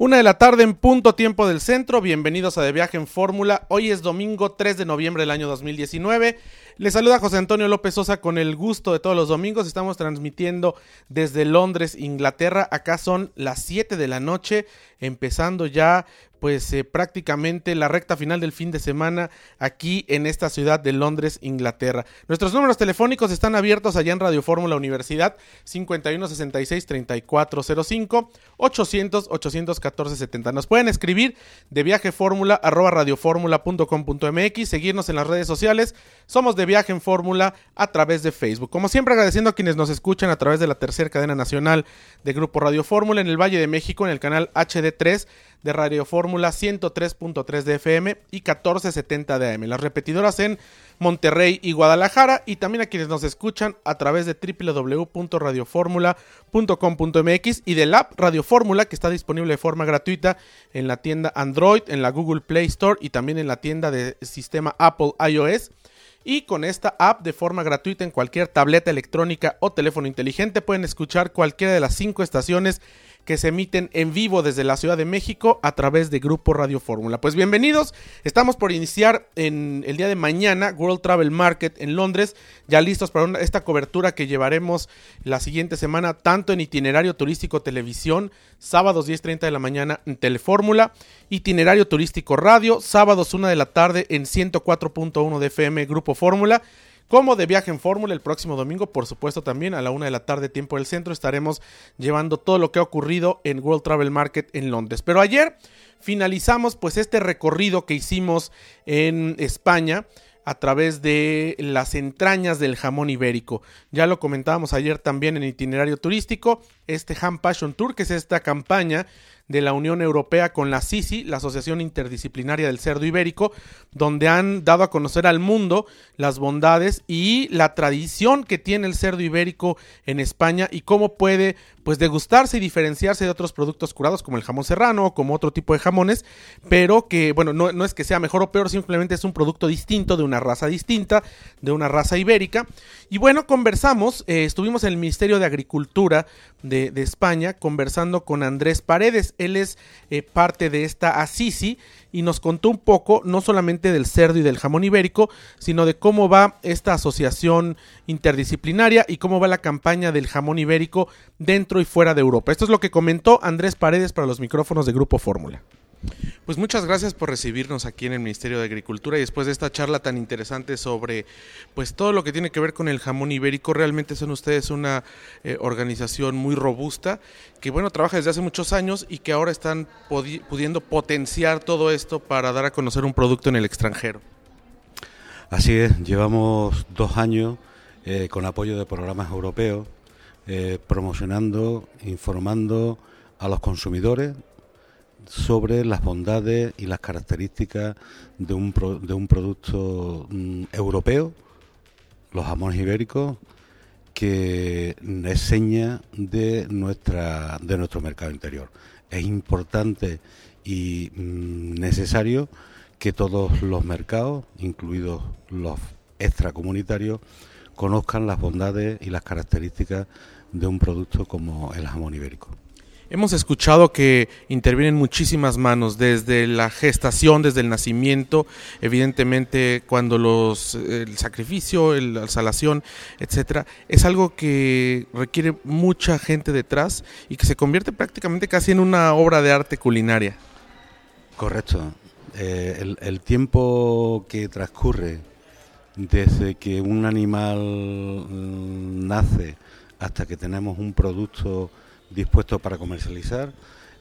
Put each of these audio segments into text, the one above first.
Una de la tarde en punto tiempo del centro, bienvenidos a De Viaje en Fórmula. Hoy es domingo 3 de noviembre del año 2019. Les saluda José Antonio López Sosa con el gusto de todos los domingos. Estamos transmitiendo desde Londres, Inglaterra. Acá son las 7 de la noche, empezando ya pues eh, prácticamente la recta final del fin de semana aquí en esta ciudad de Londres, Inglaterra. Nuestros números telefónicos están abiertos allá en Radio Fórmula Universidad 5166 3405 800 814 70. Nos pueden escribir de viaje fórmula arroba radioformula.com.mx, seguirnos en las redes sociales. Somos de viaje en fórmula a través de Facebook. Como siempre agradeciendo a quienes nos escuchan a través de la tercera cadena nacional de Grupo Radio Fórmula en el Valle de México en el canal HD3 de Radio Fórmula 103.3 de FM y 1470 de AM. Las repetidoras en Monterrey y Guadalajara y también a quienes nos escuchan a través de www.radioformula.com.mx y del app Radio Fórmula que está disponible de forma gratuita en la tienda Android, en la Google Play Store y también en la tienda de sistema Apple iOS. Y con esta app de forma gratuita en cualquier tableta electrónica o teléfono inteligente pueden escuchar cualquiera de las cinco estaciones que se emiten en vivo desde la Ciudad de México a través de Grupo Radio Fórmula. Pues bienvenidos, estamos por iniciar en el día de mañana World Travel Market en Londres, ya listos para esta cobertura que llevaremos la siguiente semana tanto en itinerario turístico televisión, sábados 10.30 de la mañana en Telefórmula, itinerario turístico radio, sábados 1 de la tarde en 104.1 de FM Grupo Fórmula como de viaje en fórmula el próximo domingo, por supuesto también a la una de la tarde tiempo del centro estaremos llevando todo lo que ha ocurrido en World Travel Market en Londres. Pero ayer finalizamos pues este recorrido que hicimos en España a través de las entrañas del jamón ibérico. Ya lo comentábamos ayer también en itinerario turístico, este Ham Passion Tour, que es esta campaña de la Unión Europea con la CICI, la Asociación Interdisciplinaria del Cerdo Ibérico, donde han dado a conocer al mundo las bondades y la tradición que tiene el cerdo ibérico en España y cómo puede pues degustarse y diferenciarse de otros productos curados como el jamón serrano o como otro tipo de jamones, pero que bueno, no, no es que sea mejor o peor, simplemente es un producto distinto de una raza distinta, de una raza ibérica. Y bueno, conversamos, eh, estuvimos en el Ministerio de Agricultura de, de España conversando con Andrés Paredes, él es eh, parte de esta Asisi y nos contó un poco no solamente del cerdo y del jamón ibérico, sino de cómo va esta asociación interdisciplinaria y cómo va la campaña del jamón ibérico dentro y fuera de Europa. Esto es lo que comentó Andrés Paredes para los micrófonos de Grupo Fórmula. Pues muchas gracias por recibirnos aquí en el Ministerio de Agricultura y después de esta charla tan interesante sobre pues todo lo que tiene que ver con el jamón ibérico, realmente son ustedes una eh, organización muy robusta que bueno, trabaja desde hace muchos años y que ahora están pudiendo potenciar todo esto para dar a conocer un producto en el extranjero. Así es, llevamos dos años eh, con apoyo de programas europeos eh, promocionando, informando a los consumidores sobre las bondades y las características de un, de un producto mm, europeo, los jamones ibéricos, que es seña de, nuestra, de nuestro mercado interior. Es importante y mm, necesario que todos los mercados, incluidos los extracomunitarios, conozcan las bondades y las características de un producto como el jamón ibérico. Hemos escuchado que intervienen muchísimas manos, desde la gestación, desde el nacimiento, evidentemente cuando los el sacrificio, la salación, etcétera, es algo que requiere mucha gente detrás y que se convierte prácticamente casi en una obra de arte culinaria. Correcto. Eh, el, el tiempo que transcurre desde que un animal mm, nace hasta que tenemos un producto dispuesto para comercializar.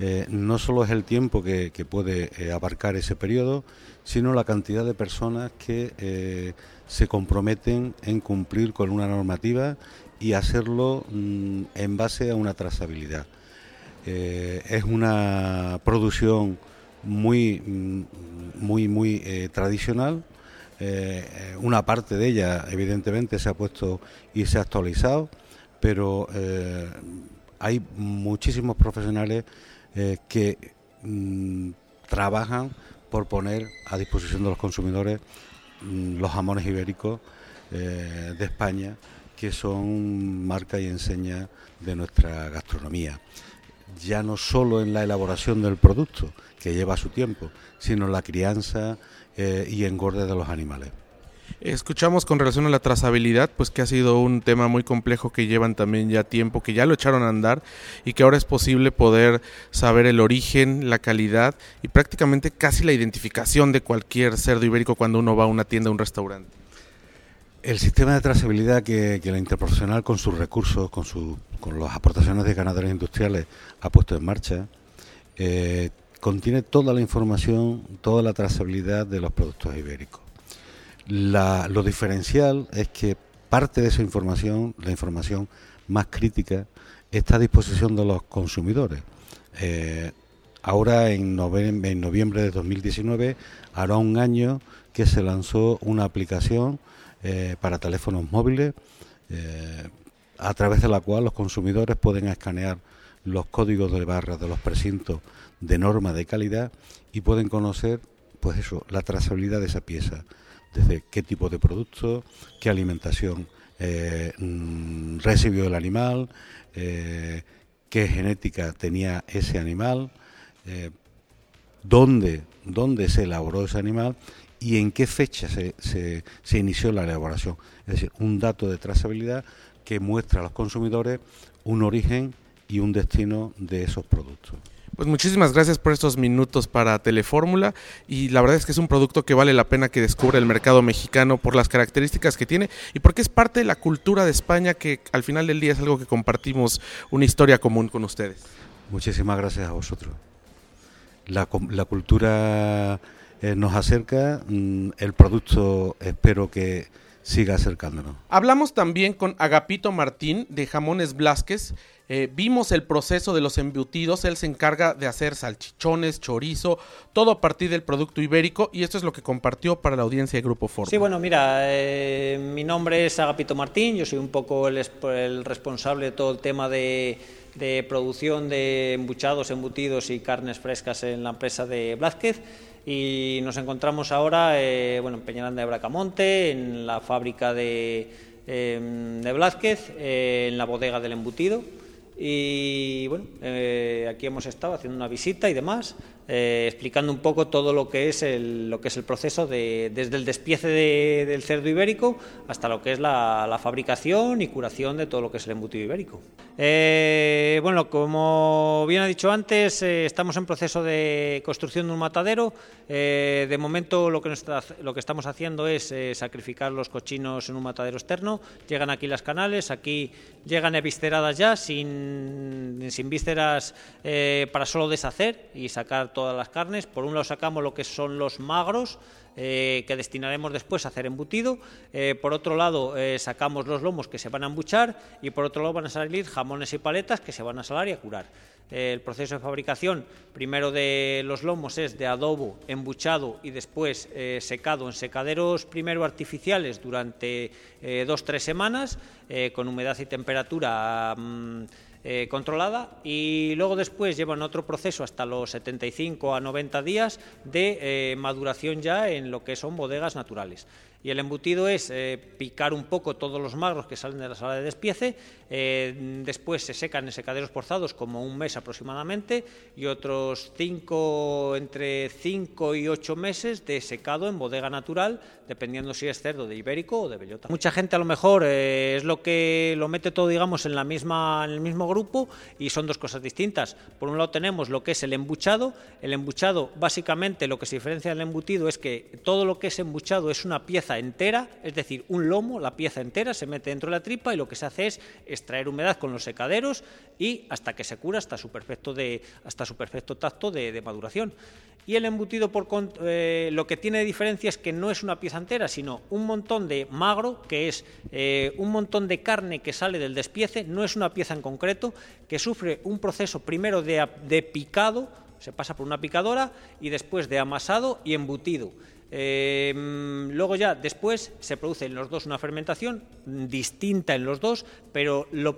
Eh, no solo es el tiempo que, puede eh, abarcar ese periodo, sino la cantidad de personas que eh, se comprometen en cumplir con una normativa y hacerlo mm, en base a una trazabilidad. es una producción muy, mm, muy, muy tradicional, una parte de ella, evidentemente, se ha puesto y se ha actualizado, pero hay muchísimos profesionales que mm, trabajan por poner a disposición de los consumidores mm, los jamones ibéricos de España, que son marca y enseña de nuestra gastronomía. Ya no solo en la elaboración del producto, que lleva su tiempo, sino en la crianza eh, y engorde de los animales. Escuchamos con relación a la trazabilidad, pues que ha sido un tema muy complejo que llevan también ya tiempo, que ya lo echaron a andar y que ahora es posible poder saber el origen, la calidad y prácticamente casi la identificación de cualquier cerdo ibérico cuando uno va a una tienda o un restaurante. El sistema de trazabilidad que, la Interprofesional con sus recursos, con, su, con las aportaciones de ganaderos industriales ha puesto en marcha, eh, contiene toda la información, toda la trazabilidad de los productos ibéricos. Lo diferencial es que parte de esa información, la información más crítica, está a disposición de los consumidores. Eh, ahora, en en noviembre de 2019, hará un año que se lanzó una aplicación eh, para teléfonos móviles, eh, a través de la cual los consumidores pueden escanear los códigos de barras de los precintos de norma de calidad y pueden conocer, pues eso, la trazabilidad de esa pieza, desde qué tipo de producto, qué alimentación eh, mm, recibió el animal, qué genética tenía ese animal, dónde, dónde se elaboró ese animal y en qué fecha se, inició la elaboración. Es decir, un dato de trazabilidad que muestra a los consumidores un origen y un destino de esos productos. Pues muchísimas gracias por estos minutos para Telefórmula y la verdad es que es un producto que vale la pena que descubra el mercado mexicano por las características que tiene y porque es parte de la cultura de España que al final del día es algo que compartimos una historia común con ustedes. Muchísimas gracias a vosotros. La, la cultura eh, nos acerca, mm, el producto espero que siga acercándonos. Hablamos también con Agapito Martín de Jamones Blasquez. Eh, vimos el proceso de los embutidos, él se encarga de hacer salchichones, chorizo, todo a partir del producto ibérico y esto es lo que compartió para la audiencia de Grupo Ford. Sí, bueno, mira, eh, mi nombre es Agapito Martín, yo soy un poco el, el responsable de todo el tema de, de producción de embuchados, embutidos y carnes frescas en la empresa de Blázquez y nos encontramos ahora eh, bueno, en Peñaranda de Bracamonte, en la fábrica de, eh, de Blázquez, eh, en la bodega del embutido. Y bueno, aquí hemos estado haciendo una visita y demás. Eh, explicando un poco todo lo que es el, lo que es el proceso de, desde el despiece del cerdo ibérico hasta lo que es la, fabricación y curación de todo lo que es el embutido ibérico. Eh, bueno, como bien ha dicho antes, eh, estamos en proceso de construcción de un matadero. de momento lo que, lo que estamos haciendo es sacrificar los cochinos en un matadero externo. Llegan aquí las canales, aquí llegan evisceradas ya, sin, sin vísceras para solo deshacer y sacar todas las carnes. Por un lado sacamos lo que son los magros, eh, que destinaremos después a hacer embutido. Eh, por otro lado, eh, sacamos los lomos que se van a embuchar y por otro lado van a salir jamones y paletas que se van a salar y a curar. el proceso de fabricación, primero de los lomos es de adobo, embuchado y después secado en secaderos primero artificiales durante dos tres semanas con humedad y temperatura. Mm, eh, controlada y luego después llevan otro proceso hasta los 75 a 90 días de eh, maduración ya en lo que son bodegas naturales y el embutido es eh, picar un poco todos los magros que salen de la sala de despiece, eh, después se secan en secaderos forzados como un mes aproximadamente y otros cinco, entre 5 y 8 meses de secado en bodega natural, dependiendo si es cerdo de ibérico o de bellota. Mucha gente a lo mejor eh, es lo que lo mete todo, digamos, en, la misma, en el mismo grupo y son dos cosas distintas. Por un lado tenemos lo que es el embuchado, el embuchado básicamente lo que se diferencia del embutido es que todo lo que es embuchado es una pieza entera, es decir, un lomo, la pieza entera, se mete dentro de la tripa y lo que se hace es extraer humedad con los secaderos y hasta que se cura hasta su perfecto, de, hasta su perfecto tacto de, maduración. Y el embutido, por eh, lo que tiene de diferencia es que no es una pieza entera, sino un montón de magro, que es eh, un montón de carne que sale del despiece, no es una pieza en concreto, que sufre un proceso primero de picado, se pasa por una picadora y después de amasado y embutido. Em, luego ya después se produce en los dos una fermentación distinta en los dos, pero la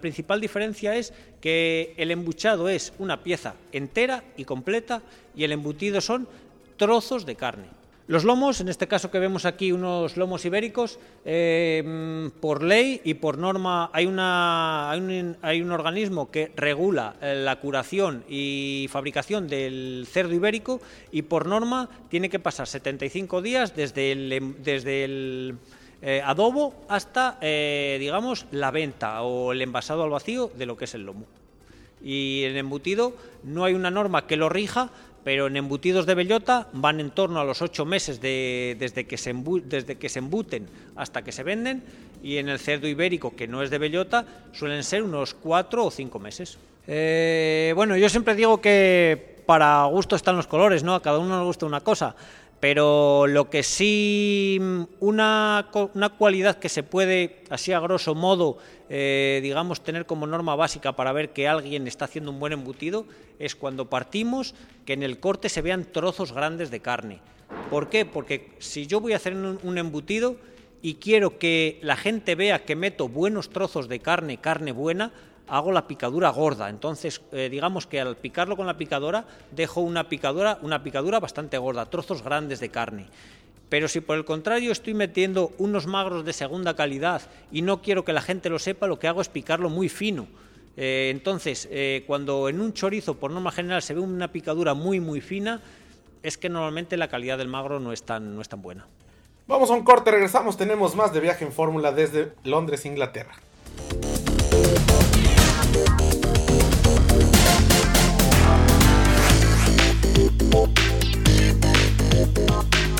principal diferencia es que el embuchado es una pieza entera y completa y el embutido son trozos de carne. Los lomos, en este caso que vemos aquí unos lomos ibéricos, eh, por ley y por norma hay, una, hay, un, organismo que regula eh, la curación y fabricación del cerdo ibérico y por norma tiene que pasar 75 días desde el, em, desde el eh, adobo hasta, digamos, la venta o el envasado al vacío de lo que es el lomo. Y en embutido no hay una norma que lo rija, pero en embutidos de bellota van en torno a los ocho meses desde, que se desde que se embuten hasta que se venden y en el cerdo ibérico, que no es de bellota, suelen ser unos cuatro o cinco meses. Eh, bueno, yo siempre digo que para gusto están los colores, ¿no? A cada uno nos gusta una cosa pero lo que sí, una, una, cualidad que se puede, así a grosso modo, eh, digamos, tener como norma básica para ver que alguien está haciendo un buen embutido, es cuando partimos que en el corte se vean trozos grandes de carne. ¿Por qué? Porque si yo voy a hacer un embutido y quiero que la gente vea que meto buenos trozos de carne, carne buena, hago la picadura gorda. Entonces, eh, digamos que al picarlo con la picadora, dejo una picadura, una picadura bastante gorda, trozos grandes de carne. Pero si por el contrario estoy metiendo unos magros de segunda calidad y no quiero que la gente lo sepa, lo que hago es picarlo muy fino. Eh, entonces, eh, cuando en un chorizo, por norma general, se ve una picadura muy, muy fina, es que normalmente la calidad del magro no es tan, no es tan buena. Vamos a un corte, regresamos, tenemos más de viaje en fórmula desde Londres, Inglaterra. Thank you